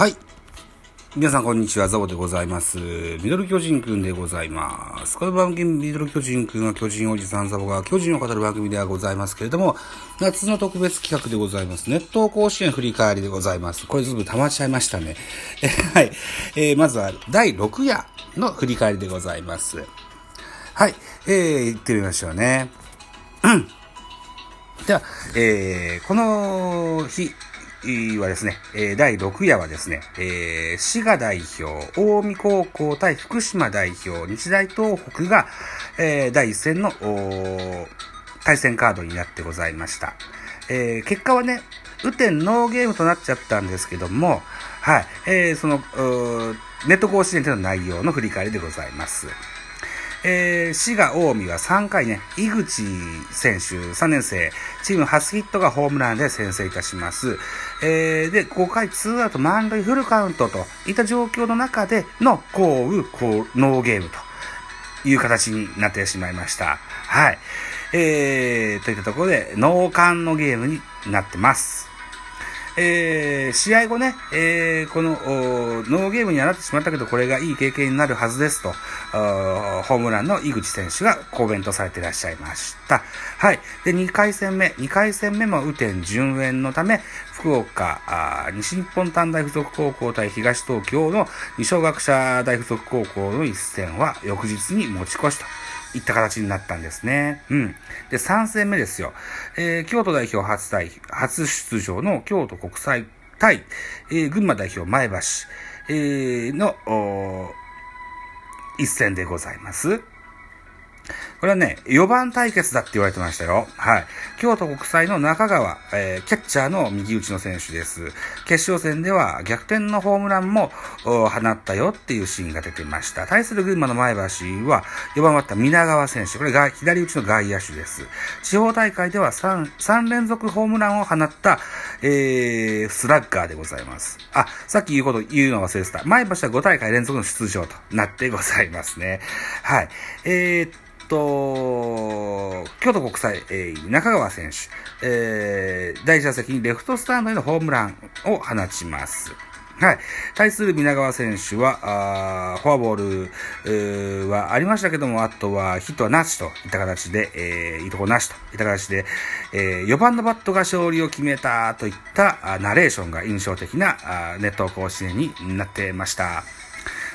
はい皆さんこんにちは、ザボでございます。ミドル巨人くんでございます。この番組、ミドル巨人くんは巨人おじさんザボが巨人を語る番組ではございますけれども、夏の特別企画でございます。熱湯甲子園振り返りでございます。これずいぶん溜まっちゃいましたね。はい。えー、まずは第6夜の振り返りでございます。はい。えー、行ってみましょうね。うん。では、えー、この日、はですね、えー、第6夜はですね、えー、滋賀代表、近江高校対福島代表、日大東北が、えー、第1戦の対戦カードになってございました。えー、結果はね、雨天ノーゲームとなっちゃったんですけども、はい、えー、その、ネット甲子園での内容の振り返りでございます。えー、滋賀近江は3回ね、井口選手3年生、チーム初ヒットがホームランで先制いたします。えー、で、5回ツーアウト満塁フルカウントといった状況の中での降雨、こう、ノーゲームという形になってしまいました。はい。えー、といったところで、ノーカンのゲームになってます。えー、試合後ね、えー、この、ノーゲームにはなってしまったけど、これがいい経験になるはずですと、ホームランの井口選手がコメントされていらっしゃいました。はい。で、2回戦目、2回戦目も雨天順延のため、福岡あ、西日本短大附属高校対東東京の二小学者大附属高校の一戦は翌日に持ち越しと。いった形になったんですね。うん。で、3戦目ですよ。えー、京都代表初代、初出場の京都国際対、えー、群馬代表前橋、えー、の、一戦でございます。これはね、4番対決だって言われてましたよ。はい。京都国際の中川、えー、キャッチャーの右打ちの選手です。決勝戦では逆転のホームランも放ったよっていうシーンが出てました。対する群馬の前橋は4番バッター皆川選手。これが左打ちの外野手です。地方大会では 3, 3連続ホームランを放った、えー、スラッガーでございます。あ、さっき言うこと言うの忘れてた。前橋は5大会連続の出場となってございますね。はい。えーと、京都国際、えー、中川選手、えー、第一打席にレフトスタンドへのホームランを放ちます。はい。対する皆川選手は、あフォアボール、ー、はありましたけども、あとはヒットはなしといった形で、えー、いいとこなしといった形で、えー、4番のバットが勝利を決めたといったナレーションが印象的なあネット甲子園になってました。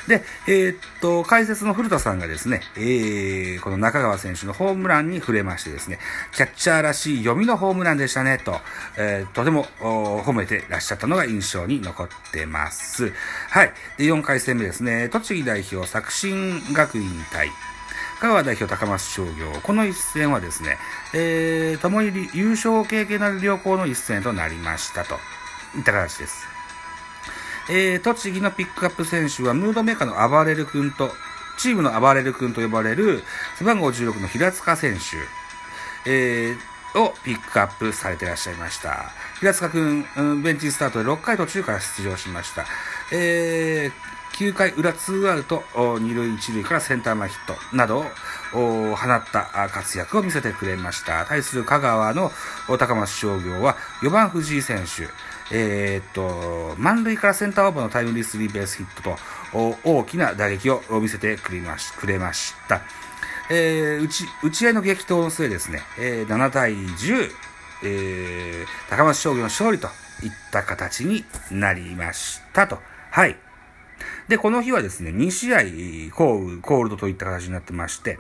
で、えー、っと、解説の古田さんがですね、えー、この中川選手のホームランに触れましてですね、キャッチャーらしい読みのホームランでしたね、と、えー、とても褒めてらっしゃったのが印象に残ってます。はい。で、4回戦目ですね、栃木代表作新学院対、香川代表高松商業。この一戦はですね、えー、ともに優勝経験のある両校の一戦となりましたと。いった形です。えー、栃木のピックアップ選手はムードメーカーの暴れる君と、チームの暴れる君と呼ばれる背番号16の平塚選手、えー、をピックアップされていらっしゃいました。平塚君、うん、ベンチスタートで6回途中から出場しました。えー、9回裏2アウト、2塁1塁からセンター前ヒットなどを放った活躍を見せてくれました。対する香川の高松商業は4番藤井選手、えー、っと、満塁からセンターオーバーのタイムリースリーベースヒットと大きな打撃を見せてくれましくれました。えー、打ち、打ち合いの激闘の末ですね、えー、7対10、えー、高松商業の勝利といった形になりましたと。はい。で、この日はですね、2試合、コール、コールドといった形になってまして、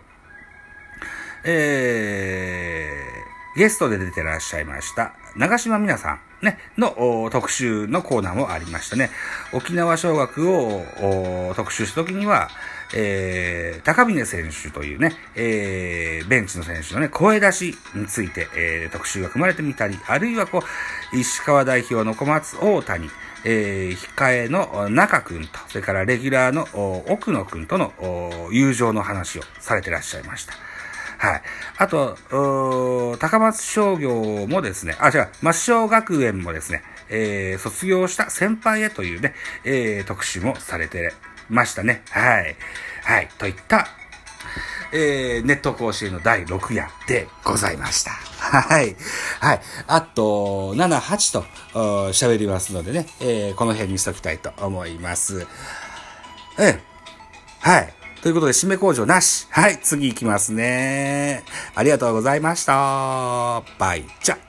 えー、ゲストで出てらっしゃいました、長島みなさん。ね、の特集のコーナーもありましたね。沖縄尚学を特集した時には、えー、高峰選手というね、えー、ベンチの選手のね、声出しについて、えー、特集が組まれてみたり、あるいはこう、石川代表の小松大谷、えー、控えの中くんと、それからレギュラーの奥野くんとの友情の話をされてらっしゃいました。はい。あと、高松商業もですね、あ、違う、抹消学園もですね、えー、卒業した先輩へというね、えー、特集もされてましたね。はい。はい。といった、えー、ネット甲子園の第6夜でございました。はい。はい。あと、7、8と喋りますのでね、えー、この辺にしときたいと思います。うん。はい。ということで、締め工場なし。はい。次行きますね。ありがとうございました。バイチャ。